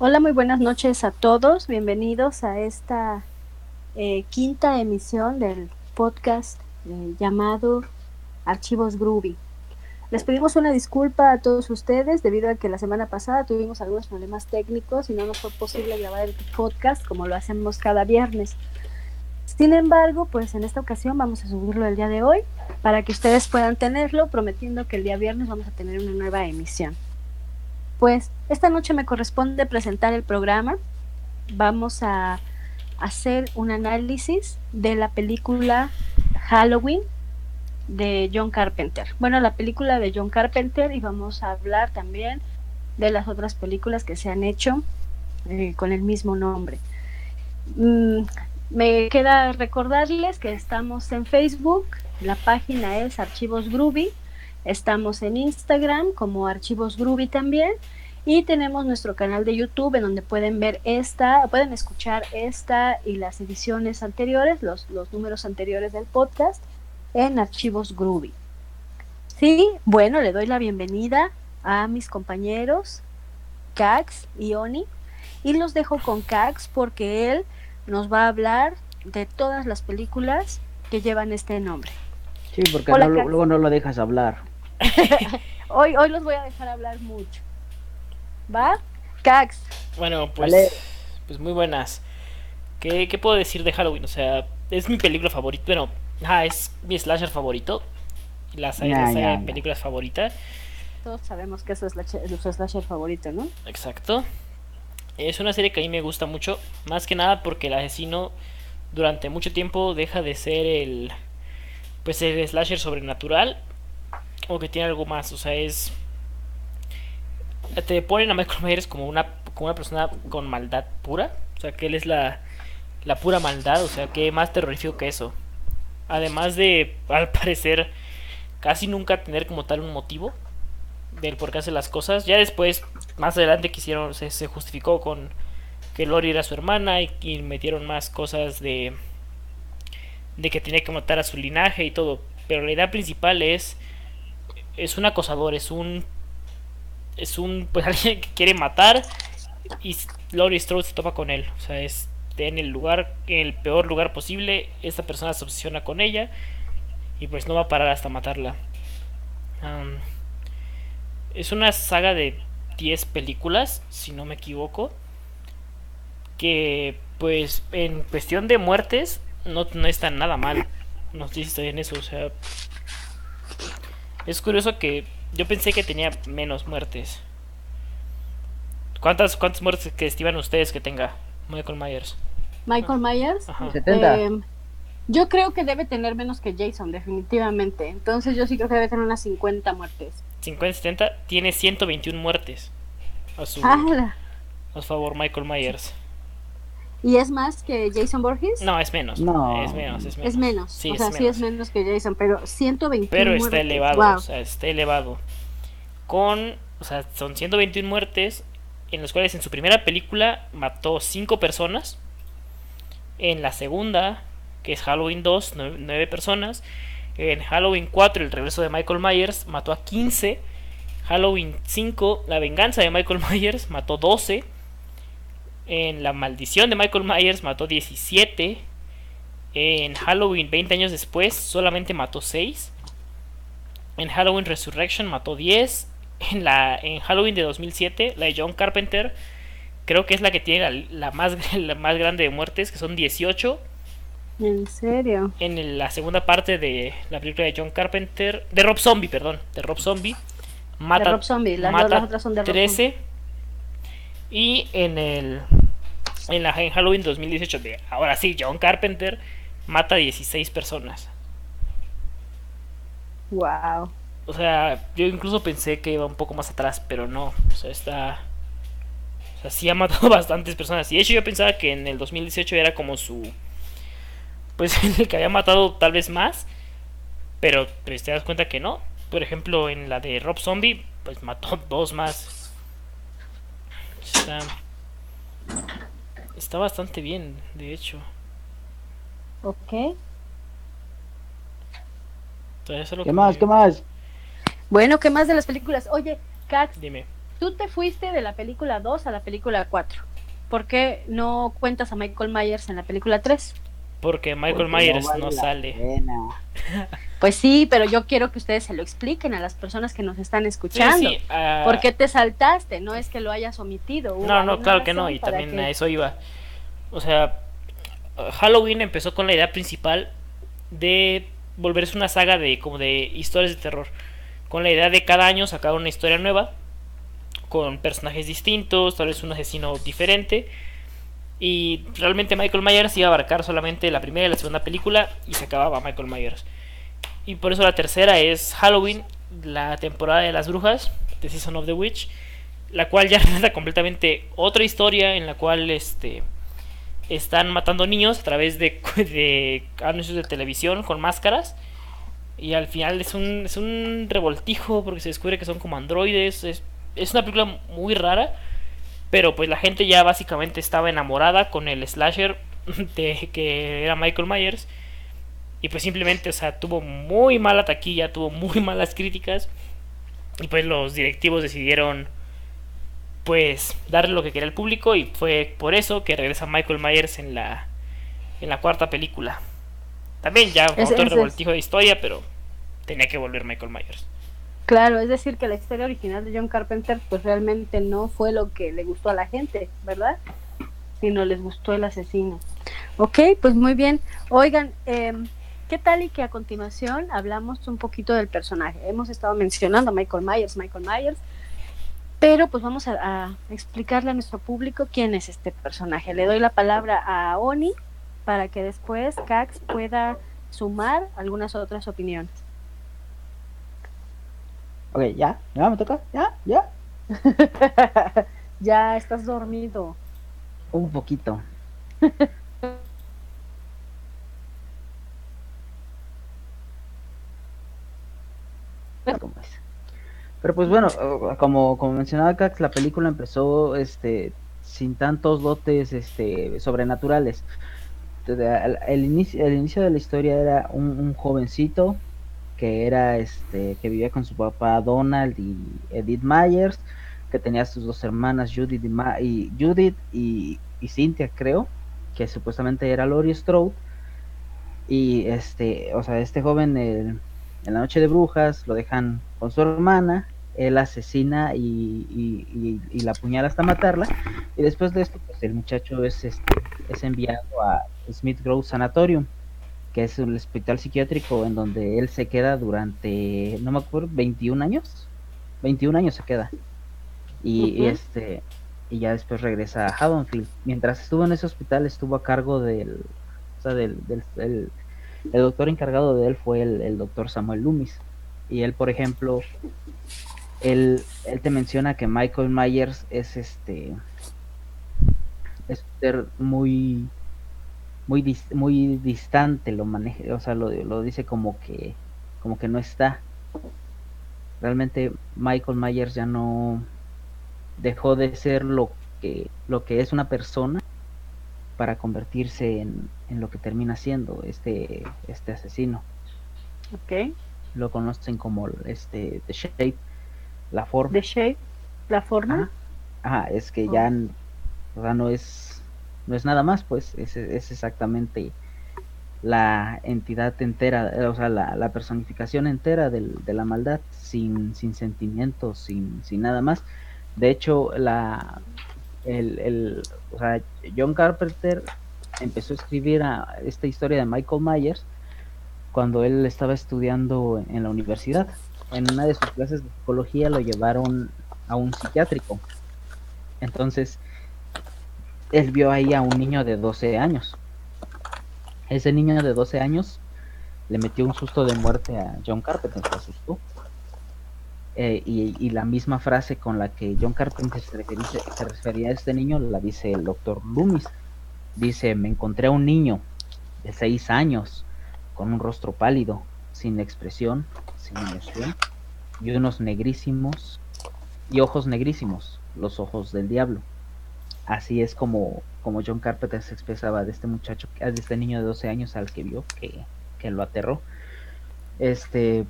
Hola, muy buenas noches a todos. Bienvenidos a esta eh, quinta emisión del podcast eh, llamado Archivos Groovy. Les pedimos una disculpa a todos ustedes debido a que la semana pasada tuvimos algunos problemas técnicos y no nos fue posible grabar el podcast como lo hacemos cada viernes. Sin embargo, pues en esta ocasión vamos a subirlo el día de hoy para que ustedes puedan tenerlo, prometiendo que el día viernes vamos a tener una nueva emisión. Pues esta noche me corresponde presentar el programa. Vamos a hacer un análisis de la película Halloween de John Carpenter. Bueno, la película de John Carpenter y vamos a hablar también de las otras películas que se han hecho eh, con el mismo nombre. Mm, me queda recordarles que estamos en Facebook, la página es Archivos Groovy Estamos en Instagram como Archivos Groovy también. Y tenemos nuestro canal de YouTube en donde pueden ver esta, pueden escuchar esta y las ediciones anteriores, los, los números anteriores del podcast en Archivos Groovy. Sí, bueno, le doy la bienvenida a mis compañeros Cax y Oni y los dejo con Cax porque él nos va a hablar de todas las películas que llevan este nombre. Sí, porque luego no lo dejas hablar. Hoy, hoy los voy a dejar hablar mucho. ¿Va? Cax. Bueno, pues, pues muy buenas. ¿Qué, ¿Qué, puedo decir de Halloween? O sea, es mi película favorita. Bueno, ah, es mi slasher favorito. La saga, de películas favorita. Todos sabemos que eso es su slasher favorito, ¿no? Exacto. Es una serie que a mí me gusta mucho. Más que nada porque el asesino durante mucho tiempo deja de ser el. Pues el slasher sobrenatural o que tiene algo más, o sea, es te ponen a Michael Myers como una como una persona con maldad pura, o sea, que él es la la pura maldad, o sea, que más terrorífico que eso. Además de al parecer casi nunca tener como tal un motivo del por qué hace las cosas. Ya después, más adelante quisieron se, se justificó con que Lori era su hermana y, y metieron más cosas de de que tenía que matar a su linaje y todo, pero la idea principal es es un acosador, es un es un pues alguien que quiere matar y Laurie Strode se topa con él, o sea, es en el lugar en el peor lugar posible, esta persona se obsesiona con ella y pues no va a parar hasta matarla. es una saga de 10 películas, si no me equivoco, que pues en cuestión de muertes no, no está nada mal. No sé si en eso, o sea, es curioso que yo pensé que tenía menos muertes. ¿Cuántas, cuántas muertes que estiman ustedes que tenga Michael Myers? Michael Myers. 70. Eh, yo creo que debe tener menos que Jason, definitivamente. Entonces yo sí creo que debe tener unas 50 muertes. 50, 70, tiene 121 muertes. A su, a favor, Michael Myers. ¿Y es más que Jason Borges? No, es menos. No. Es menos, es menos. Es menos. Sí, o sea, sí es menos que Jason, pero 121 Pero está elevado, o sea, está elevado. Con, o sea, son 121 muertes en los cuales en su primera película mató 5 personas. En la segunda, que es Halloween 2, 9 personas. En Halloween 4, el regreso de Michael Myers, mató a 15. Halloween 5, la venganza de Michael Myers, mató 12. En La Maldición de Michael Myers mató 17. En Halloween 20 años después solamente mató 6. En Halloween Resurrection mató 10. En, la, en Halloween de 2007, la de John Carpenter, creo que es la que tiene la, más, la más grande de muertes, que son 18. ¿En serio? En la segunda parte de la película de John Carpenter, de Rob Zombie, perdón, de Rob Zombie, mata, de Rob Zombie, las, mata otras son de Rob 13. Y en el en la en Halloween 2018 de ahora sí, John Carpenter mata a 16 personas. Wow. O sea, yo incluso pensé que iba un poco más atrás, pero no. O sea, está. O sea, sí ha matado bastantes personas. Y de hecho, yo pensaba que en el 2018 era como su. Pues el que había matado tal vez más. Pero pues, te das cuenta que no. Por ejemplo, en la de Rob Zombie, pues mató dos más. Está. Está bastante bien, de hecho. Ok. ¿Qué más? ¿Qué más? Bueno, ¿qué más de las películas? Oye, Kat. Dime. tú te fuiste de la película 2 a la película 4. ¿Por qué no cuentas a Michael Myers en la película 3? Porque Michael Myers no, sale. Pues sí, pero yo quiero que ustedes se lo expliquen a las personas que nos están escuchando. Ah. ¿Por qué te saltaste? No es que lo hayas omitido. No, no, claro que no, y también a eso iba. O sea, Halloween empezó con la idea principal de volverse una saga de como de historias de terror. Con la idea de cada año sacar una historia nueva con personajes distintos, tal vez un asesino diferente. Y realmente Michael Myers iba a abarcar solamente la primera y la segunda película y se acababa Michael Myers. Y por eso la tercera es Halloween, la temporada de las brujas, The Season of the Witch, la cual ya relata completamente otra historia en la cual este están matando niños a través de, de anuncios de televisión con máscaras. Y al final es un, es un revoltijo porque se descubre que son como androides. Es es una película muy rara, pero pues la gente ya básicamente estaba enamorada con el slasher de que era Michael Myers. Y pues simplemente, o sea, tuvo muy mala taquilla, tuvo muy malas críticas. Y pues los directivos decidieron pues darle lo que quería el público y fue por eso que regresa Michael Myers en la en la cuarta película. También ya otro revoltijo de historia, pero tenía que volver Michael Myers. Claro, es decir, que la historia original de John Carpenter pues realmente no fue lo que le gustó a la gente, ¿verdad? Sino les gustó el asesino. Ok, pues muy bien. Oigan, eh, ¿qué tal y que a continuación hablamos un poquito del personaje? Hemos estado mencionando a Michael Myers, Michael Myers, pero pues vamos a, a explicarle a nuestro público quién es este personaje. Le doy la palabra a Oni para que después Cax pueda sumar algunas otras opiniones. Ok, ya, ya me toca, ya, ya. ya estás dormido. Un poquito. Pero pues bueno, como, como mencionaba Cax, la película empezó este sin tantos dotes este sobrenaturales. El, inicio, el inicio de la historia era un jovencito que era este que vivía con su papá Donald y Edith Myers, que tenía sus dos hermanas Judith y, Judith y, Cynthia, creo, que supuestamente era Lori Strode. Y este, o sea, este joven en la noche de brujas lo dejan con su hermana, él asesina y, y, la apuñala hasta matarla. Y después de esto, pues el muchacho es, este, es enviado a Smith Grove Sanatorium que es un hospital psiquiátrico en donde él se queda durante, no me acuerdo, 21 años. 21 años se queda. Y, este y ya después regresa a Haddonfield. Mientras estuvo en ese hospital estuvo a cargo del, o sea, del, el, doctor encargado de él fue el, doctor Samuel Loomis. Y él, por ejemplo, él, él te menciona que Michael Myers es este es ser muy muy muy distante lo maneja, o sea, lo, lo dice como que como que no está. Realmente Michael Myers ya no dejó de ser lo que lo que es una persona para convertirse en, en lo que termina siendo este este asesino. Ok. Lo conocen como este The Shape, la forma. The Shape, la forma. Ajá, es que ya oh. o sea, no es no es nada más, pues es, es exactamente la entidad entera, o sea, la, personificación entera del, de la maldad, sin, sin sentimientos, sin, sin nada más. De hecho, la, el, el, o sea, John Carpenter empezó a escribir a esta historia de Michael Myers cuando él estaba estudiando en la universidad. En una de sus clases de psicología lo llevaron a un psiquiátrico. Entonces, él vio ahí a un niño de 12 años. Ese niño de 12 años le metió un susto de muerte a John Carpenter, se asustó. Eh, y, la misma frase con la que John Carpenter se refería, a este niño la dice el doctor Loomis. Dice, me encontré a un niño de 6 años con un rostro pálido, sin expresión, sin emoción, y unos negrísimos, y ojos negrísimos, los ojos del diablo así es como, como John Carpenter se expresaba de este muchacho, de este niño de 12 años al que vio, que, lo aterró. Este,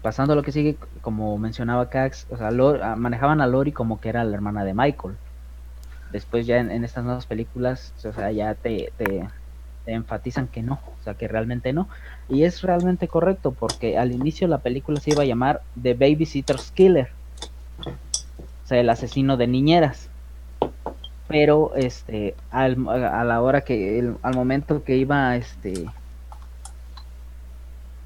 pasando a lo que sigue, como mencionaba Cax, o sea, manejaban a Lori como que era la hermana de Michael. Después ya en, estas nuevas películas, o sea, ya te, te, enfatizan que no, o sea, que realmente no. Y es realmente correcto, porque al inicio la película se iba a llamar The Babysitter's Killer, o sea, el asesino de niñeras. Pero, este, al, a la hora que, al momento que iba, este,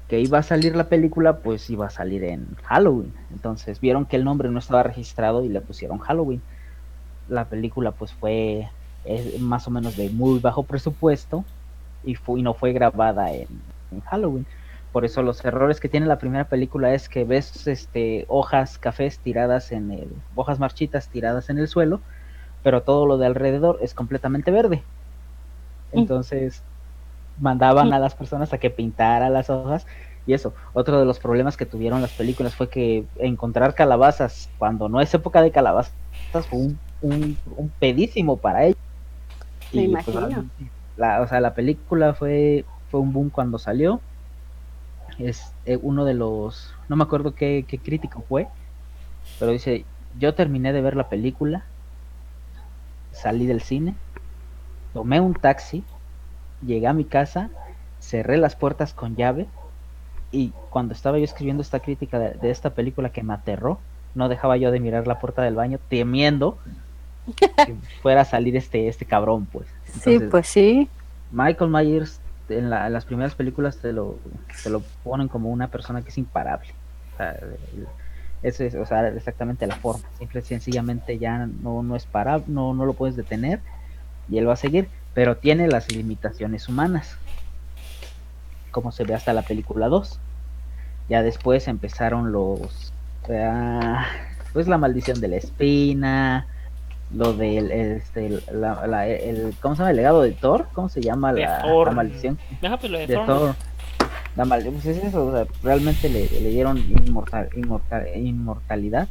que iba a salir la película, pues iba a salir en Halloween. Entonces vieron que el nombre no estaba registrado y le pusieron Halloween. La película pues fue más o menos de muy bajo presupuesto y, fue, no fue grabada en, Halloween. Por eso los errores que tiene la primera película es que ves este hojas cafés tiradas en el hojas marchitas tiradas en el suelo, pero todo lo de alrededor es completamente verde. Mm. Entonces, mandaban a las personas a que pintara las hojas y eso. Otro de los problemas que tuvieron las películas fue que encontrar calabazas cuando no es época de calabazas fue un, un, pedísimo para ellos. Me pues, imagino. la, o sea, la película fue, fue un boom cuando salió. Es eh, uno de los, no me acuerdo qué, qué crítico fue, pero dice, yo terminé de ver la película, salí del cine, tomé un taxi llegué a mi casa, cerré las puertas con llave y cuando estaba yo escribiendo esta crítica de, esta película que me aterró, no dejaba yo de mirar la puerta del baño temiendo que fuera a salir este, este cabrón, pues. sí, pues sí. Michael Myers en, las primeras películas te lo, te lo ponen como una persona que es imparable. O sea, eso es, o sea, exactamente la forma. Simple sencillamente ya no, no es parable, no, no lo puedes detener y él va a seguir pero tiene las limitaciones humanas, como se ve hasta la película 2. Ya después empezaron los, pues la maldición de la espina, lo del, este, la, el, ¿cómo se llama? El legado de Thor, ¿cómo se llama la, maldición? Pues de, Thor. La maldición, pues es eso, realmente le, le dieron inmortal, inmortal, inmortalidad.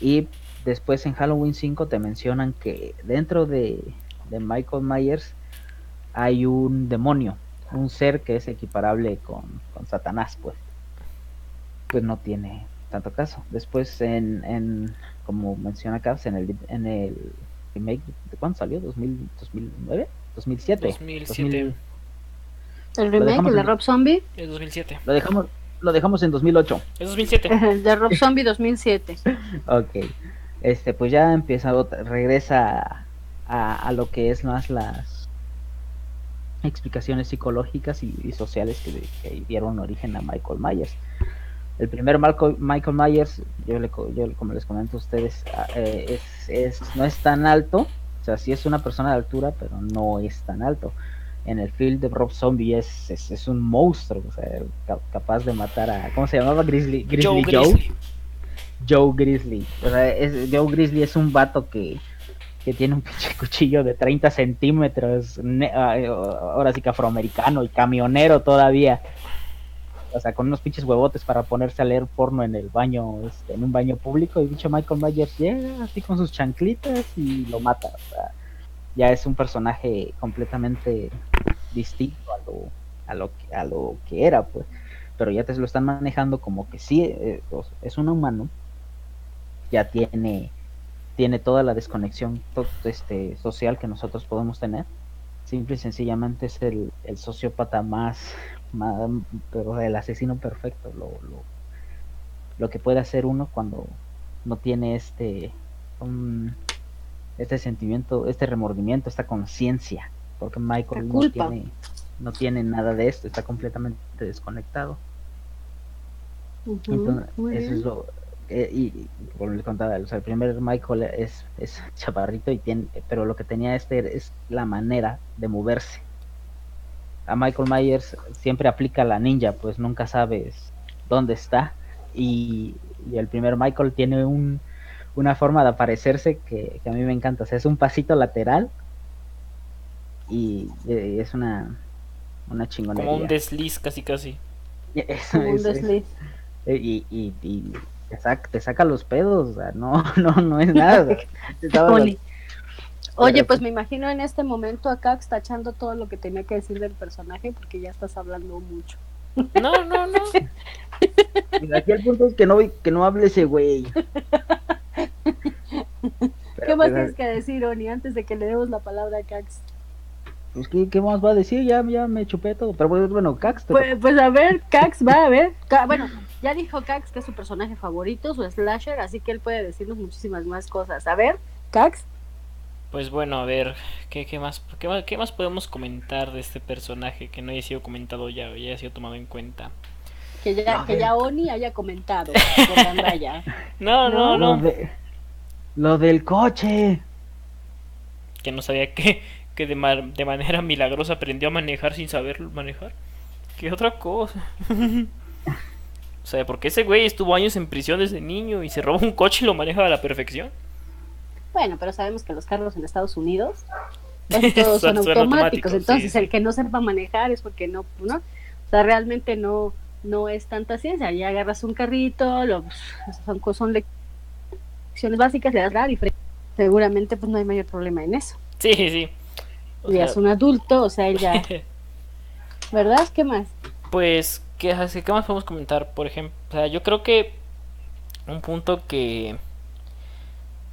Y después en Halloween 5 te mencionan que dentro de, de Michael Myers hay un demonio, un ser que es equiparable con, Satanás, pues. Pues no tiene tanto caso. Después en, en como menciona Caps, en el, en el remake, ¿de cuándo salió? ¿2000, ¿2009? ¿2007? 2007. ¿El remake, el de Rob Zombie? Es 2007. Lo dejamos, lo dejamos en 2008. Es 2007. el de Rob Zombie 2007. ok. Este, pues ya empieza, regresa a, lo que es más las explicaciones psicológicas y, sociales que, dieron origen a Michael Myers. El primer Michael, Michael Myers, yo, le, yo como les comento a ustedes, ah, eh, es, no es tan alto, o sea, sí es una persona de altura, pero no es tan alto. En el film de Rob Zombie es, es, un monstruo, o sea, capaz de matar a, ¿cómo se llamaba? Grizzly, Grizzly Joe. Joe, Grizzly. O sea, Joe Grizzly es un vato que, que tiene un pinche cuchillo de 30 centímetros, ah, ahora sí que afroamericano y camionero todavía. O sea, con unos pinches huevotes para ponerse a leer porno en el baño, este, en un baño público, y pinche Michael Myers llega así con sus chanclitas y lo mata. O sea, ya es un personaje completamente distinto a lo, a lo, que, a lo que era, pues. Pero ya te lo están manejando como que sí, eh, es un humano, ya tiene tiene toda la desconexión este, social que nosotros podemos tener. Simple y sencillamente es el, sociópata más, pero el asesino perfecto, lo, lo, lo, que puede hacer uno cuando no tiene este, este sentimiento, este remordimiento, esta conciencia, porque Michael no tiene, no tiene nada de esto, está completamente desconectado. Entonces, eso es lo, eh, y, como les contaba, el primer Michael es, es chaparrito y tiene, pero lo que tenía este es la manera de moverse. A Michael Myers siempre aplica la ninja, pues nunca sabes dónde está. Y, el primer Michael tiene un, una forma de aparecerse que, a mí me encanta. O sea, es un pasito lateral y, es una, una chingonería. Como un desliz, casi casi. un desliz. y, y, te saca, los pedos, no, no, no es nada. Oye, pues me imagino en este momento acá está echando todo lo que tenía que decir del personaje porque ya estás hablando mucho. No, no, no. Y aquí el punto es que no, que no hable ese güey. ¿Qué más tienes que decir, Oni, antes de que le demos la palabra a Cax? Pues, ¿qué, ¿qué, más va a decir? Ya, ya me chupé todo. Pero bueno, Cax. Pues, pues, a ver, Cax va a ver. Bueno, ya dijo Cax que es su personaje favorito, su slasher, así que él puede decirnos muchísimas más cosas. A ver, Cax. Pues bueno, a ver, ¿qué, qué más, qué, qué, más podemos comentar de este personaje que no haya sido comentado ya, ya haya sido tomado en cuenta? Que ya, que ya Oni haya comentado. no, no, no. Lo, del coche. Que no sabía que, que de, de manera milagrosa aprendió a manejar sin saber manejar. ¿Qué otra cosa? o sea, porque ese güey estuvo años en prisión desde niño y se robó un coche y lo maneja a la perfección. Bueno, pero sabemos que los carros en Estados Unidos todos son, automáticos, entonces el que no sepa manejar es porque no, ¿no? O sea, realmente no, no es tanta ciencia, ya agarras un carrito, lo, son, son básicas, le das la y seguramente pues no hay mayor problema en eso. Sí, sí. y es un adulto, o sea, ya... ¿Verdad? ¿Qué más? Pues, ¿qué, ¿qué más podemos comentar? Por ejemplo, o sea, yo creo que un punto que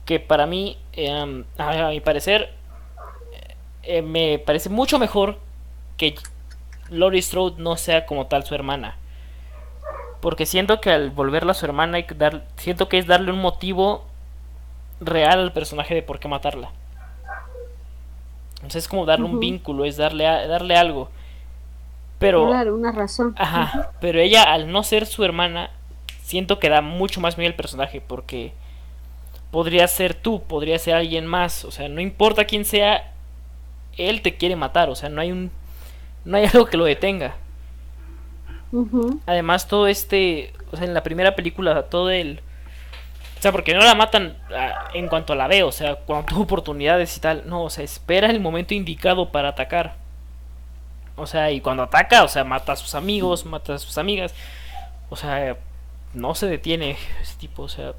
que para mí, em, a mi parecer, eh, me parece mucho mejor que Lori Strode no sea como tal su hermana. Porque siento que al volverla a su hermana hay que dar, siento que es darle un motivo real al personaje de por qué matarla. Entonces es como darle un vínculo, es darle, darle algo. Pero... Claro, una razón. Ajá, pero ella al no ser su hermana, siento que da mucho más miedo al personaje porque podría ser tú, podría ser alguien más, o sea, no importa quién sea, él te quiere matar, o sea, no hay un no hay algo que lo detenga. Además todo este, o sea, en la primera película todo el o sea, porque no la matan ah, en cuanto la ve, o sea, cuando tuvo oportunidades y tal, no, o sea, espera el momento indicado para atacar. O sea, y cuando ataca, o sea, mata a sus amigos, mata a sus amigas. O sea, no se detiene ese tipo, o sea,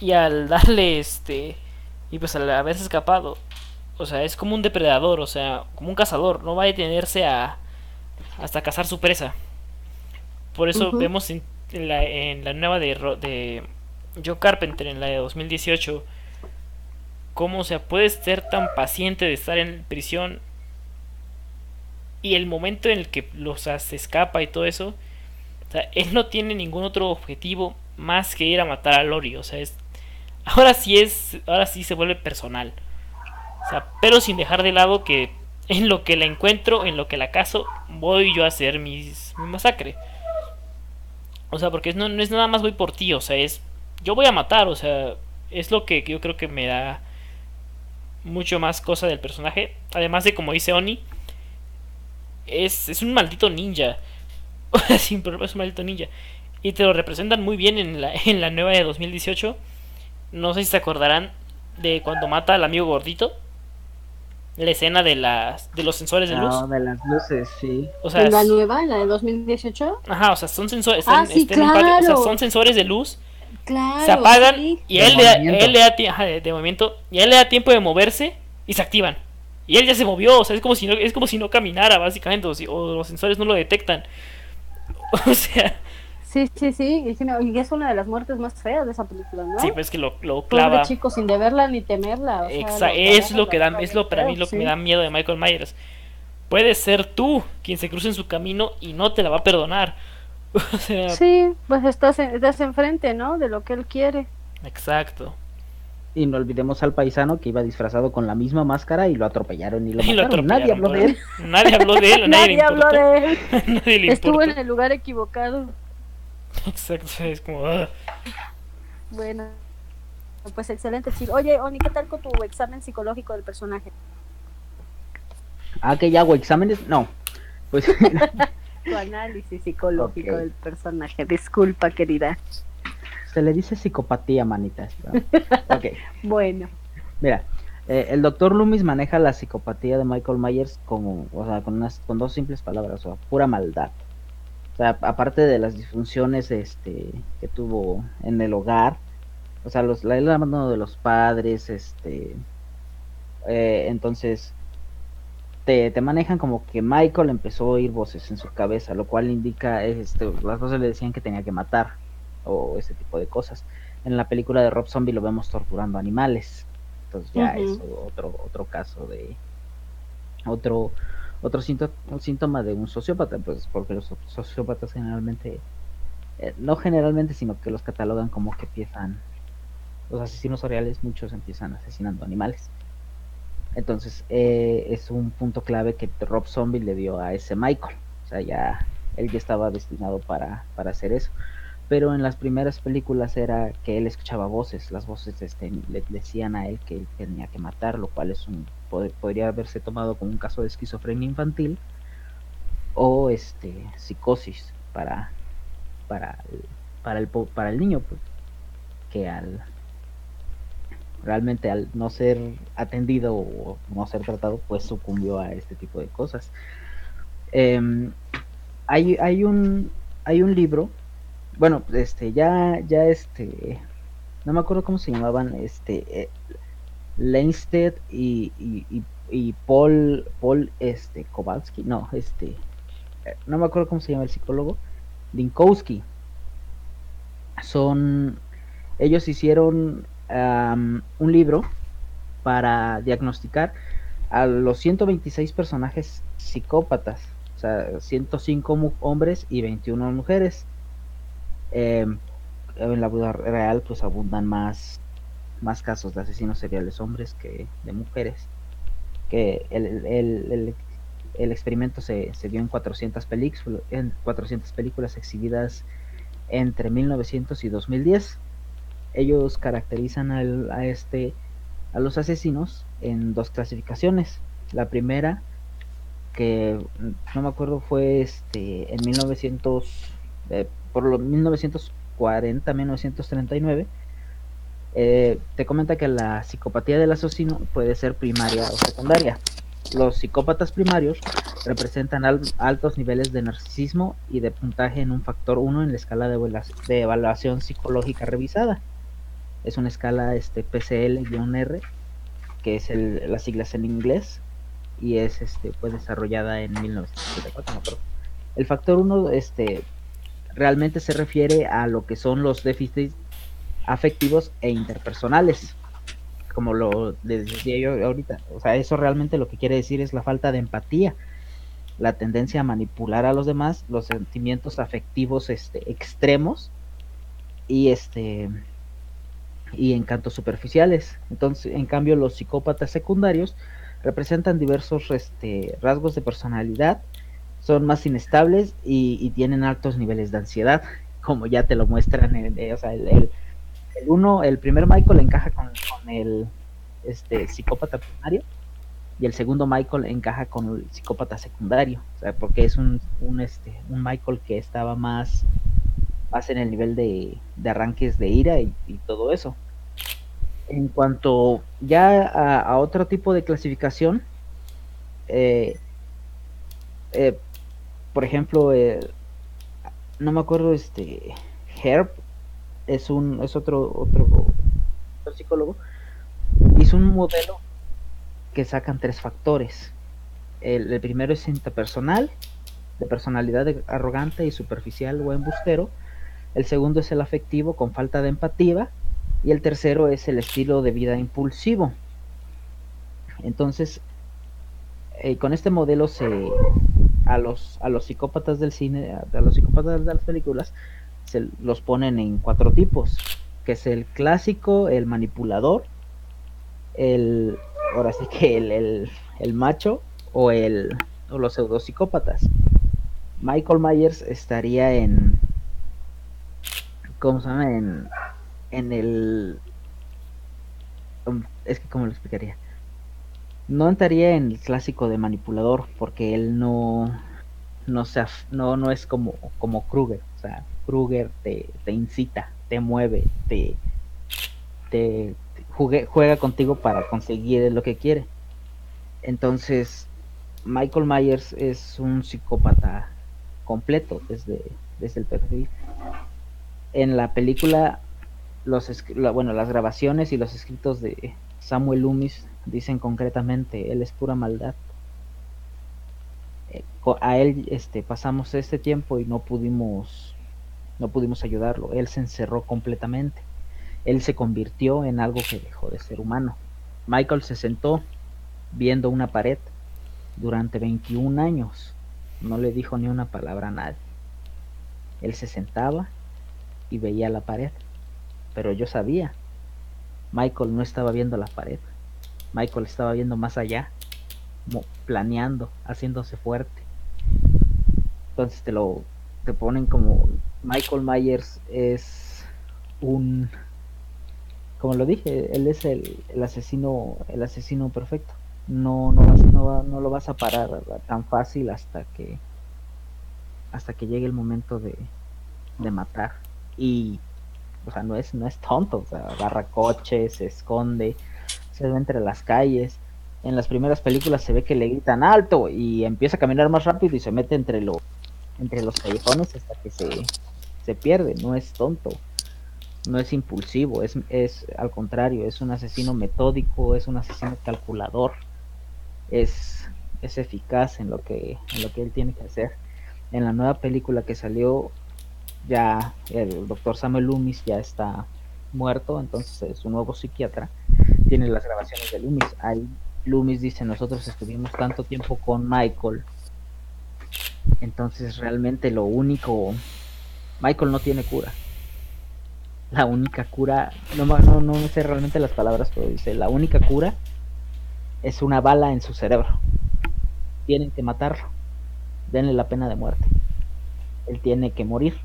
y al darle este y pues al haberse escapado o sea es como un depredador o sea como un cazador. No va a detenerse a hasta cazar su presa. Por eso vemos en, la, en la nueva de, de Joe Carpenter en la de 2018 cómo o sea puedes ser tan paciente de estar en prisión y el momento en el que los se escapa y todo eso o sea, él no tiene ningún otro objetivo más que ir a matar a Lori o sea es ahora sí es, ahora sí se vuelve personal. O sea, pero sin dejar de lado que en lo que la encuentro, en lo que la caso, voy yo a hacer mis, mi masacre. O sea, porque no, no es nada más voy por ti, o sea, es yo voy a matar, o sea, es lo que yo creo que me da mucho más cosa del personaje. Además de, como dice Oni, es, es un maldito ninja. Sin problema es un maldito ninja. Y te lo representan muy bien en la, en la nueva de 2018 no sé si se acordarán de cuando mata al amigo gordito. La escena de las de los sensores de luz. No, de las luces, sí. O sea, ¿En la nueva, la de 2018? Ajá, o sea, son sensores, ah, sí, claro. o sea, son sensores de luz. Claro, se apagan y él le, da, él le da ajá, de, movimiento y él le da tiempo de moverse y se activan. Y él ya se movió, o sea, es como si no, es como si no caminara básicamente o, si, o los sensores no lo detectan. O sea, Sí, sí, sí, y, es una de las muertes más feas de esa película, ¿no? Sí, pues que lo, lo clava. Pobre chico sin deberla ni temerla. es lo que da, es lo para mí lo que me da miedo de Michael Myers. Puede ser tú quien se cruce en su camino y no te la va a perdonar. o sea... Sí, pues estás, estás enfrente, ¿no? De lo que él quiere. Exacto. Y no olvidemos al paisano que iba disfrazado con la misma máscara y lo atropellaron y lo mataron. nadie habló de él. Nadie habló de él. nadie, nadie habló de él. Estuvo en el lugar equivocado. Exacto, es como... Ah. Bueno, pues excelente, chico. Oye, Oni, ¿qué tal con tu examen psicológico del personaje? Ah, que ya hago exámenes. No, pues... tu análisis psicológico del personaje. Disculpa, querida. Se le dice psicopatía, manitas. ok. Bueno. Mira, eh, el doctor Loomis maneja la psicopatía de Michael Myers como, o sea, con, unas, con dos simples palabras, o sea, pura maldad. O sea, aparte de las disfunciones este, que tuvo en el hogar, o sea, los, la, el de los padres, este, eh, entonces, te, te, manejan como que Michael empezó a oír voces en su cabeza, lo cual indica, este, las voces le decían que tenía que matar o ese tipo de cosas. En la película de Rob Zombie lo vemos torturando animales, entonces ya es otro otro caso de otro otro síntoma, de un sociópata, pues porque los sociópatas generalmente eh, no generalmente, sino que los catalogan como que empiezan los asesinos seriales, muchos empiezan asesinando animales. Entonces, eh, es un punto clave que Rob Zombie le dio a ese Michael. O sea, ya él ya estaba destinado para, para hacer eso. Pero en las primeras películas era que él escuchaba voces, las voces este, le decían a él que él tenía que matar, lo cual es un podría haberse tomado como un caso de esquizofrenia infantil o este psicosis para para para el para el niño pues, que al realmente al no ser atendido o no ser tratado, pues sucumbió a este tipo de cosas. Em, hay, hay, un, hay un libro, bueno, este, ya, ya este, no me acuerdo cómo se llamaban, este, eh, Leinstedt y, y, y, Paul, Paul, este, Kowalski, no, este, eh, no me acuerdo cómo se llama el psicólogo, Dinkowski. Son, ellos hicieron un libro para diagnosticar a los 126 personajes psicópatas, o sea, 105 hombres y 21 mujeres. Em, en la vida real pues abundan más, más casos de asesinos seriales hombres que de mujeres. Que el, el, el, experimento se, se, dio en 400, películas, en 400 películas exhibidas entre 1900 y 2010 ellos caracterizan a este a los asesinos en dos clasificaciones. La primera que no me acuerdo fue este en 1900 eh, por los 1940 1939 eh, te comenta que la psicopatía del asesino puede ser primaria o secundaria. Los psicópatas primarios representan altos niveles de narcisismo y de puntaje en un factor 1 en la escala de evaluación psicológica revisada es una escala este PCL-R, que es el, las siglas en inglés, y es este fue desarrollada en 1974, El factor 1 este, realmente se refiere a lo que son los déficits afectivos e interpersonales, como lo decía yo ahorita. O sea, eso realmente lo que quiere decir es la falta de empatía, la tendencia a manipular a los demás, los sentimientos afectivos este, extremos y este y encantos superficiales. Entonces, en cambio, los psicópatas secundarios representan diversos este, rasgos de personalidad, son más inestables y, tienen altos niveles de ansiedad, como ya te lo muestran. En, eh, el, uno, el primer Michael encaja con, el este, psicópata primario y el segundo Michael encaja con el psicópata secundario, o sea, porque es un, este, un Michael que estaba más más en el nivel de, arranques de ira y, todo eso. En cuanto ya a, otro tipo de clasificación, eh, eh, por ejemplo, eh, no me acuerdo, este, Herb es un es otro otro, psicólogo hizo un modelo que sacan tres factores. El, el primero es interpersonal, de personalidad arrogante y superficial o embustero el segundo es el afectivo con falta de empatía y el tercero es el estilo de vida impulsivo. Entonces, eh, con este modelo se a los a los psicópatas del cine, a, los psicópatas de las películas se los ponen en cuatro tipos, que es el clásico, el manipulador, el ahora sí que el, el, macho o el o los pseudopsicópatas. Michael Myers estaría en ¿cómo se llama? En, en el... Um, es que, ¿cómo lo explicaría? No entraría en el clásico de manipulador, porque él no... No, sea, no, no es como, como Kruger. O sea, Kruger te, te incita, te mueve, te, te, juega contigo para conseguir lo que quiere. Entonces, Michael Myers es un psicópata completo desde, desde el perfil en la película, los, bueno, las grabaciones y los escritos de Samuel Loomis dicen concretamente, él es pura maldad. a él este, pasamos este tiempo y no pudimos, no pudimos ayudarlo. Él se encerró completamente. Él se convirtió en algo que dejó de ser humano. Michael se sentó viendo una pared durante 21 años. No le dijo ni una palabra a nadie. Él se sentaba y veía la pared. Pero yo sabía, Michael no estaba viendo la pared. Michael estaba viendo más allá, planeando, haciéndose fuerte. Entonces te lo te ponen como Michael Myers es un como lo dije, él es el, asesino el asesino perfecto. No no no, no lo vas a parar tan fácil hasta que hasta que llegue el momento de, de matar y o sea, no es no es tonto, o sea, agarra coches, se esconde, se ve entre las calles en las primeras películas se ve que le gritan alto y empieza a caminar más rápido y se mete entre, lo, entre los callejones hasta que se, se pierde. No es tonto, no es impulsivo, es, es al contrario, es un asesino metódico, es un asesino calculador, es, es eficaz en lo, que, en lo que él tiene que hacer. En la nueva película que salió, ya el doctor Samuel Loomis ya está muerto, entonces es un nuevo psiquiatra. Tiene las grabaciones de Loomis. Ahí Loomis dice, nosotros estuvimos tanto tiempo con Michael. Entonces realmente lo único... Michael no tiene cura. La única cura... No, no, no sé realmente las palabras, pero dice, la única cura es una bala en su cerebro. Tienen que matarlo. Denle la pena de muerte. Él tiene que morir.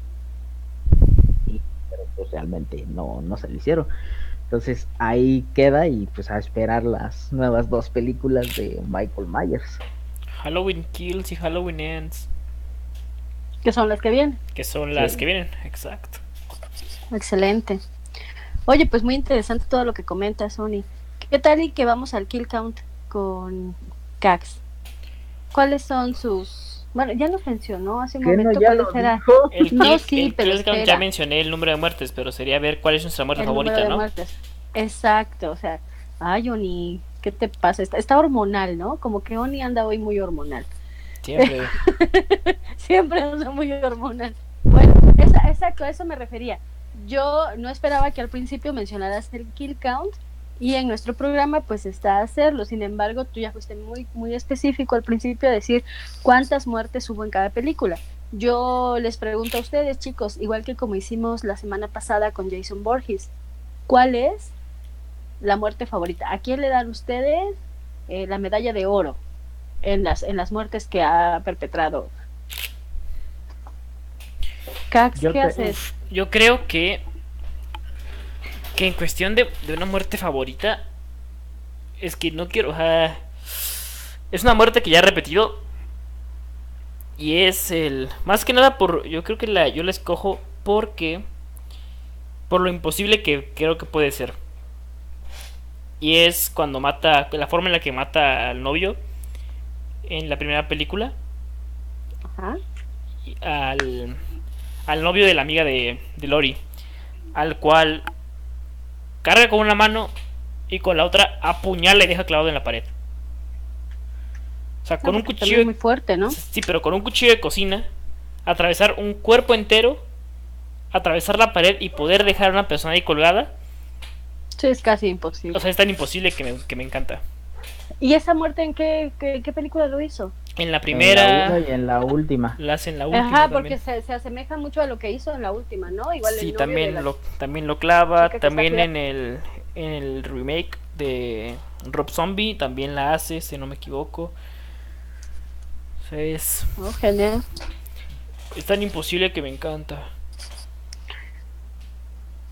Pero pues realmente no, no se lo hicieron. Entonces ahí queda y pues a esperar las nuevas dos películas de Michael Myers. Halloween Kills y Halloween Ends. Que son las que vienen. Que son las que vienen, exacto. Excelente. Oye, pues muy interesante todo lo que comenta Sony. ¿Qué tal y que vamos al kill count con Cax? ¿Cuáles son sus bueno, ya nos mencionó hace un momento cuáles eran. no, sí, pero ya mencioné el número de muertes, pero sería ver cuál es nuestra muerte favorita, ¿no? Exacto, o sea, ay, Oni, ¿qué te pasa? Está, está hormonal, ¿no? Como que Oni anda hoy muy hormonal. Siempre. Siempre anda muy hormonal. Bueno, exacto, a eso me refería. Yo no esperaba que al principio mencionaras el kill count, y en nuestro programa pues está hacerlo. Sin embargo, tú ya fuiste muy, muy específico al principio a decir cuántas muertes hubo en cada película. Yo les pregunto a ustedes, chicos, igual que como hicimos la semana pasada con Jason Borges, ¿cuál es la muerte favorita? ¿A quién le dan ustedes eh, la medalla de oro en las, en las muertes que ha perpetrado? Cax, ¿qué haces? Yo creo que que en cuestión de, una muerte favorita, es que no quiero. es una muerte que ya he repetido. Y es el. Más que nada por. Yo creo que la, yo la escojo porque. Por lo imposible que creo que puede ser. Y es cuando mata. La forma en la que mata al novio. En la primera película. Ajá. Al. Al novio de la amiga de, de Lori. Al cual carga con una mano y con la otra apuñala y deja clavado en la pared. O sea, con un cuchillo. muy fuerte, ¿no? Sí, pero con un cuchillo de cocina, atravesar un cuerpo entero, atravesar la pared y poder dejar a una persona ahí colgada. Sí, es casi imposible. O sea, es tan imposible que me, que me encanta. ¿Y esa muerte en qué, qué, película lo hizo? En la primera. En la y en la última. La hace en la última. Ajá, porque se, se, asemeja mucho a lo que hizo en la última, ¿no? Igual sí, también, lo, también lo clava. También en el, en el remake de Rob Zombie también la hace, si no me equivoco. O sea, es. Oh, genial. Es tan imposible que me encanta.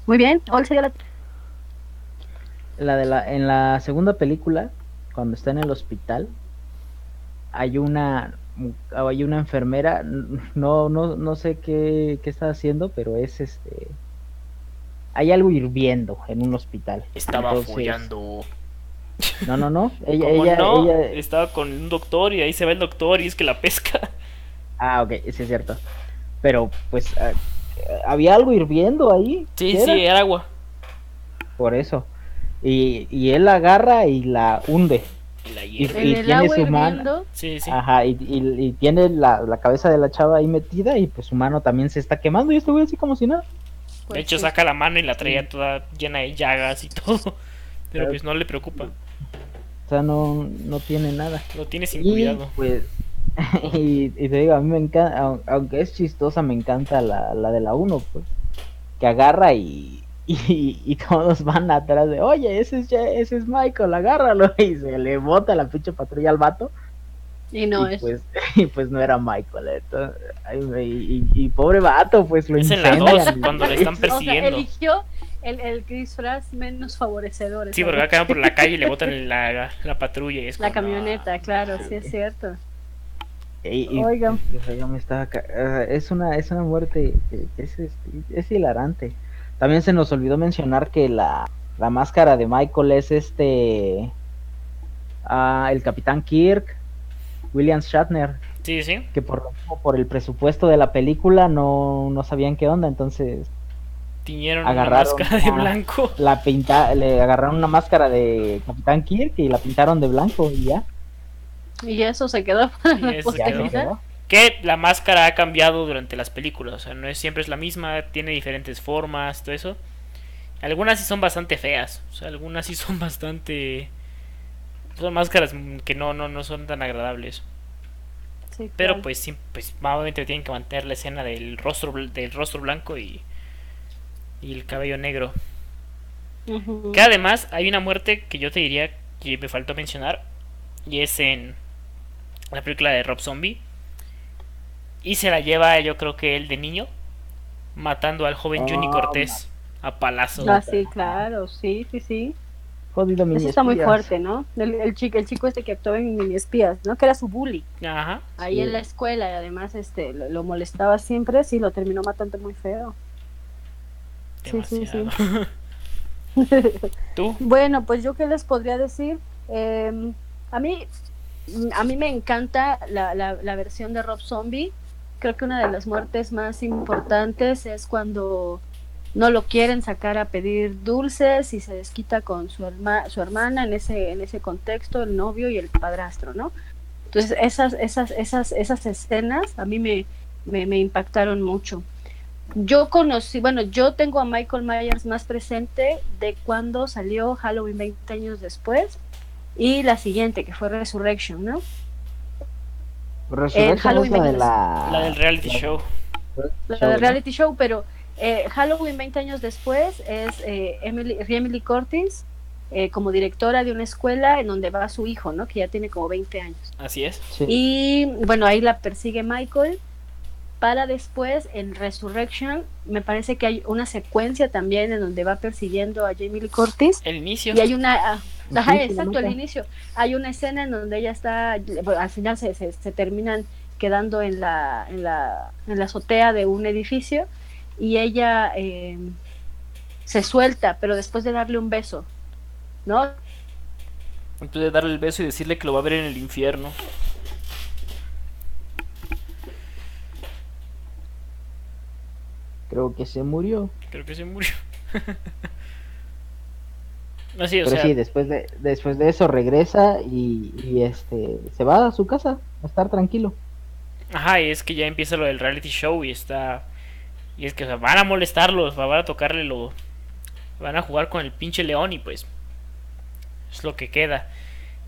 Muy bien, ¿cuál sería la.? La de la. En la segunda película cuando está en el hospital, hay una hay una enfermera, no, no, no sé qué, qué está haciendo, pero es este hay algo hirviendo en un hospital. Estaba follando. No, no, no. Ella, ella, no? Estaba con un doctor y ahí se va el doctor y es que la pesca. Ah, ok, sí es cierto. Pero pues ah, había algo hirviendo ahí. Sí, sí, era agua. Por eso. Y, y él la agarra y la hunde. La Y, y tiene su mano. hirviendo. Sí, sí. Ajá, y, tiene la, la cabeza de la chava ahí metida y pues su mano también se está quemando y este güey así como si nada. Pues de hecho, sí. saca la mano y la traía toda llena de llagas y todo. Pero pues no le preocupa. O sea, no, no tiene nada. Lo tiene sin Y cuidado. pues, y, y te digo, a mí me encanta, au- aunque es chistosa, me encanta la, la de la 1, pues, que agarra y, y, y todos van atrás de, oye, ese es, Ya- ese es Michael, agárralo, y se le bota la pinche patrulla al vato, Y no y, es. pues, y pues no era Michael, entonces, me- y, y- y pobre vato, pues lo Es en la incendian. 2, cuando le están O sea, persiguiendo. eligió el, el disfraz menos favorecedor. Sí, porque acá por la calle y le botan la, la patrulla y es La como, camioneta, "Ah". claro, sí es cierto. Y, y- Oigan. yo me estaba eh, es una es una muerte que, que es, este, es hilarante. También se nos olvidó mencionar que la, la máscara de Michael es este ah, el Capitán Kirk, William Shatner, Sí, sí. que por lo mismo, por el presupuesto de la película no, no sabían qué onda, entonces Tiñeron Agarraron una máscara de a- blanco. la pinta le agarraron una máscara de Capitán Kirk y la pintaron de blanco y ya. Y eso se quedó para Y la eso se quedó. Que la máscara ha cambiado durante las películas. O sea, no es siempre es la misma. Tiene diferentes formas, todo eso. Algunas sí son bastante feas. O sea, algunas sí son bastante. Son máscaras que no, no, no son tan agradables. Sí, Pero claro. pues sí, pues obviamente tienen que mantener la escena del rostro del rostro blanco y, y el cabello negro. Que además hay una muerte que yo te diría que me faltó mencionar. Y es en la película de Rob Zombie. Y se la lleva yo creo que él de niño. Matando al joven Johnny Oh, Cortés a palazo. Ah, sí, claro, sí, sí, sí. Jodido mini Eso está muy fuerte, ¿no? El, el chico, el chico este que actuaba en Mini Espías, ¿no? Que era su bully Ajá. ahí Sí. en la escuela y además este lo, lo molestaba siempre, sí, lo terminó matando muy feo. Sí, sí, sí. ¿Tú? Bueno, pues yo qué les podría decir. Eh, a mí, a mí me encanta la, la, la versión de Rob Zombie. Creo que una de las muertes más importantes es cuando no lo quieren sacar a pedir dulces y se desquita con su, herma, su hermana en ese, en ese contexto, el novio y el padrastro, ¿no? Entonces esas, esas, esas, esas escenas a mí me, me, me impactaron mucho. Yo conocí, bueno, yo tengo a Michael Myers más presente de cuando salió Halloween 20 años después y la siguiente, que fue Resurrection, ¿no? Resurrection Halloween es la de veinte- la... La del reality la- show. La show, de ¿no? reality show, pero eh, Halloween 20 años después es eh, Emily, Emily Curtis eh, como directora de una escuela en donde va su hijo, ¿no? Que ya tiene como 20 años. Así es. Sí. Y bueno, ahí la persigue Michael. Para después, en Resurrection, me parece que hay una secuencia también en donde va persiguiendo a Jamie Lee Curtis. El inicio. Y hay una. Ajá, exacto, al inicio. Hay una escena en donde ella está. bueno, al final se, se, se terminan quedando en la, en, la, en la azotea de un edificio. Y ella eh, se suelta, pero después de darle un beso. ¿No? Entonces darle el beso y decirle que lo va a ver en el infierno. Creo que se murió. Creo que se murió. Así, o Pero sea, sí, después de, después de eso regresa y, y, este se va a su casa a estar tranquilo. ajá, y es que ya empieza lo del reality show y está y es que o sea, van a molestarlos, van a tocarle lo van a jugar con el pinche león y pues es lo que queda.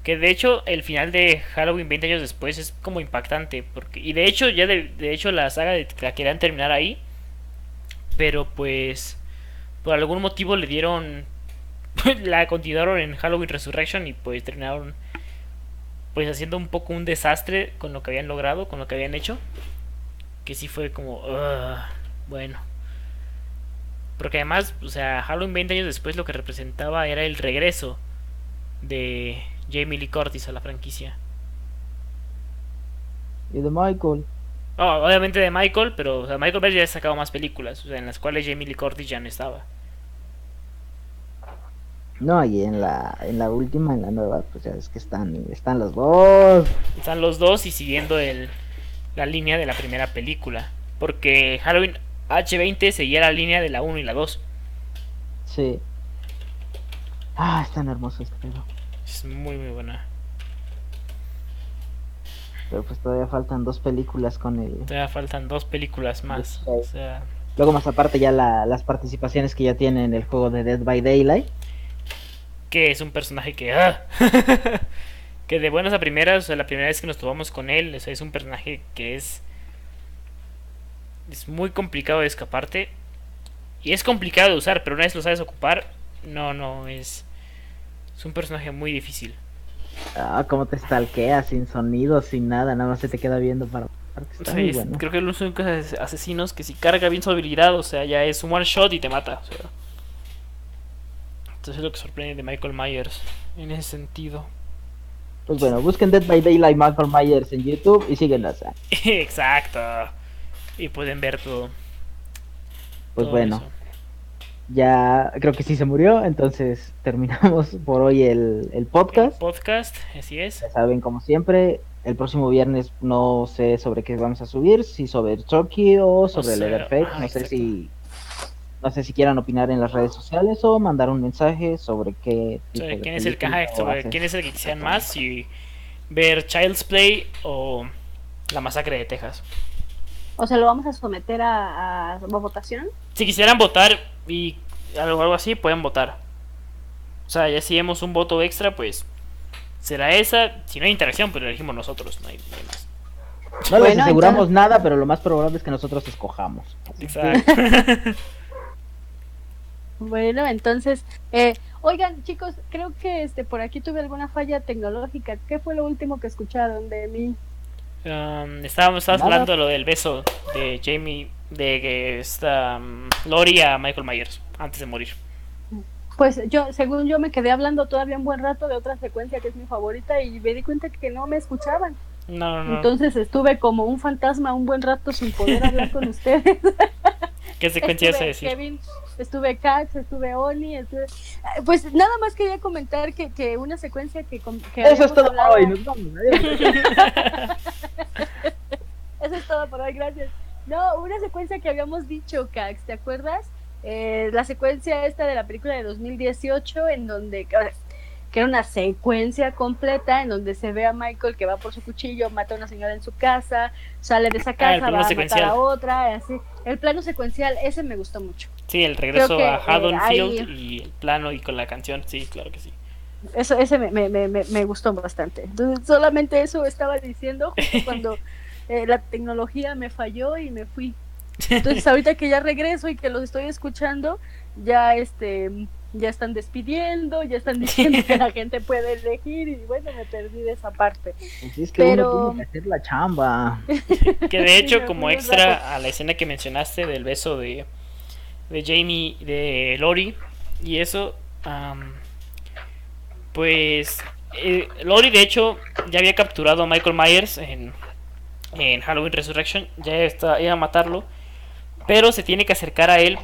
Que de hecho el final de Halloween 20 años después es como impactante porque y de hecho ya de, de hecho la saga de- la querían terminar ahí, pero pues por algún motivo le dieron la continuaron en Halloween Resurrection y pues terminaron pues haciendo un poco un desastre con lo que habían logrado, con lo que habían hecho. Que sí fue como, bueno. Porque además, o sea, Halloween 20 años después lo que representaba era el regreso de Jamie Lee Curtis a la franquicia. Y de Michael. Oh, obviamente de Michael, pero o sea, Michael Bay ya ha sacado más películas, o sea, en las cuales Jamie Lee Curtis ya no estaba. No, y en la, en la última, en la nueva, pues ya es que están, están los dos. Están los dos y siguiendo el, la línea de la primera película. Porque Halloween H20 seguía la línea de la 1 y la 2. Sí. Ah, están hermosos este pedo. Es muy muy buena. Pero pues todavía faltan dos películas con él. Todavía faltan dos películas más. Sí. O sea, Luego más aparte ya la- las participaciones que ya tiene en el juego de Dead by Daylight. Que es un personaje que... ah, que de buenas a primeras, o sea, la primera vez que nos topamos con él, o sea, es un personaje que es... Es muy complicado de escaparte. Y es complicado de usar, pero una vez lo sabes ocupar, no, no, es... Es un personaje muy difícil. Ah, cómo te stalkea, sin sonido, sin nada, nada más se te queda viendo para... Está es- bueno. Creo que los únicos as- asesinos que si carga bien su habilidad, o sea, ya es un one shot y te mata. o sea. Entonces es lo que sorprende de Michael Myers en ese sentido. Pues bueno, busquen Dead by Daylight Michael Myers en YouTube y síguenos. Exacto. Y pueden ver todo. Pues todo bueno, eso. ya creo que sí se murió, entonces terminamos por hoy el, el podcast. El podcast, así es. Ya saben, como siempre, el próximo viernes no sé sobre qué vamos a subir, si sobre Chucky o sobre sea, Leatherface. ah, No sé si no sé si quieran opinar en las redes sociales o mandar un mensaje sobre qué tipo Sobre de quién es el caja, sobre quién es el que quisieran más, si ver Child's Play o La Masacre de Texas. O sea, lo vamos a someter a, a votación. Si quisieran votar y algo, algo así, pueden votar. O sea, ya si vemos un voto extra, pues será esa. Si no hay interacción, pues lo elegimos nosotros, no hay, no hay más. No les Bueno, aseguramos entonces- nada, pero lo más probable es que nosotros escojamos. Exacto. Bueno, entonces, eh, oigan, chicos, creo que este por aquí tuve alguna falla tecnológica. ¿Qué fue lo último que escucharon de mí? Um, estábamos, estabas Nada. hablando de lo del beso de Jamie, de que está um, Lori a Michael Myers antes de morir. Pues yo, según yo, me quedé hablando todavía un buen rato de otra secuencia que es mi favorita y me di cuenta que no me escuchaban. No, no, no. Entonces estuve como un fantasma un buen rato sin poder hablar con ustedes. ¿Qué secuencia estuve decir? Kevin, estuve Cax, estuve Oni, estuve... Ah, Pues nada más quería comentar que, que una secuencia que... que Eso es todo por hoy. Nos vamos. Adiós. Eso es todo por hoy, gracias. No, una secuencia que habíamos dicho, Cax, ¿te acuerdas? Eh, la secuencia esta de la película de 2018, en donde, que era una secuencia completa, en donde se ve a Michael que va por su cuchillo, mata a una señora en su casa, sale de esa Ah, casa, plano va a matar a otra, y así. El plano secuencial, ese me gustó mucho. Sí, el regreso que, a eh, Haddonfield ahí- y el plano y con la canción, sí, claro que sí. Eso, ese me, me, me, me- me gustó bastante. Entonces, solamente eso estaba diciendo justo cuando eh, la tecnología me falló y me fui. Entonces, ahorita que ya regreso y que los estoy escuchando, ya este ya están despidiendo, ya están diciendo que la gente puede elegir y bueno, me perdí de esa parte. Pues es que Pero- uno tiene que hacer la chamba. Que de hecho, como extra a la escena que mencionaste del beso de, de Jamie, de Lori y eso, pues eh, Lori de hecho ya había capturado a Michael Myers en, en Halloween Resurrection, ya está, iba a matarlo, pero se tiene que acercar a él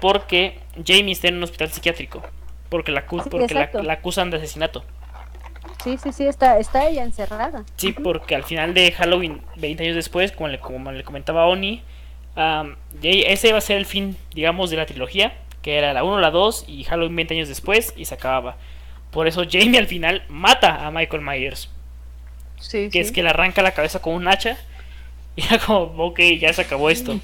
porque Jamie está en un hospital psiquiátrico, porque la, acu- Sí, porque la, la acusan de asesinato. Sí, sí, sí, está, está ella encerrada. Sí, porque al final de Halloween, 20 años después, como le, como le comentaba Oni, ya- ese iba a ser el fin, digamos, de la trilogía, que era la 1, la 2 y Halloween 20 años después, y se acababa. Por eso Jamie al final mata a Michael Myers, Sí, que sí. es que le arranca la cabeza con un hacha, y era como, ok, ya se acabó esto.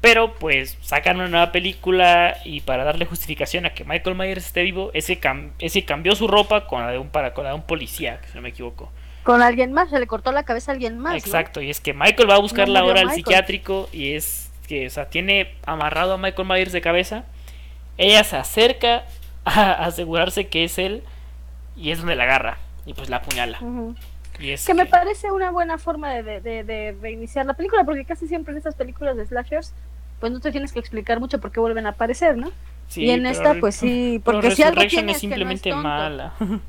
Pero pues sacan una nueva película y para darle justificación a que Michael Myers esté vivo, ese, cam- ese cambió su ropa con la de un, para, con la de un policía, si no me equivoco. Con alguien más, se le cortó la cabeza a alguien más. ¿no? Exacto, y es que Michael va a buscarla No ahora al psiquiátrico y es que, o sea, tiene amarrado a Michael Myers de cabeza. Ella se acerca a asegurarse que es él y es donde la agarra y pues la apuñala. Ujú. Y es que me parece una buena forma de, de, de- de reiniciar la película, porque casi siempre en estas películas de slashers, pues no te tienes que explicar mucho por qué vuelven a aparecer, ¿no? sí, y en esta, pues sí, porque si algo Resurrection tiene es es que no es simplemente tonto. mala.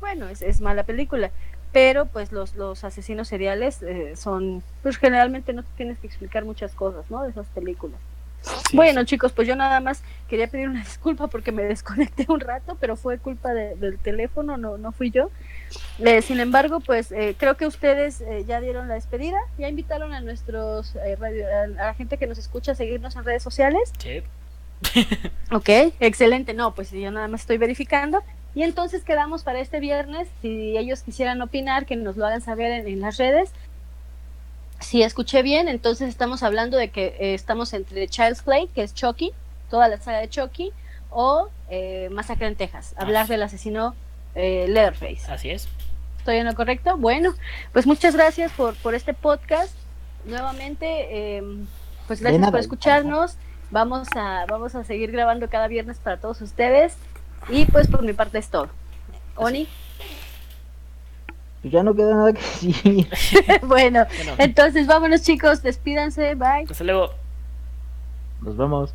Bueno, es, es mala película, pero pues los, los asesinos seriales eh, son, pues generalmente no te tienes que explicar muchas cosas, ¿no? De esas películas. Sí, bueno, sí. chicos, pues yo nada más quería pedir una disculpa porque me desconecté un rato, pero fue culpa de- del teléfono, no, no fui yo. Eh, sin embargo, pues eh, creo que ustedes eh, ya dieron la despedida, ya invitaron a nuestros radio, a la gente que nos escucha a seguirnos en redes sociales. Sí. Ok, excelente. No, pues yo nada más estoy verificando. Y entonces quedamos para este viernes, si ellos quisieran opinar, que nos lo hagan saber en, en las redes. Si escuché bien, entonces estamos hablando de que eh, estamos entre Child's Play, que es Chucky, toda la saga de Chucky, o eh, Masacre en Texas, hablar Ah. del asesino eh, Leatherface. Así es. ¿Estoy en lo correcto? Bueno, pues muchas gracias por, por este podcast. Nuevamente, eh, pues gracias nada. por escucharnos. Vamos a, vamos a seguir grabando cada viernes para todos ustedes. Y pues por mi parte es todo. Oni, Pues ya no queda nada que decir. bueno, Bueno, entonces vámonos chicos, despídanse, bye. hasta luego. Nos vemos.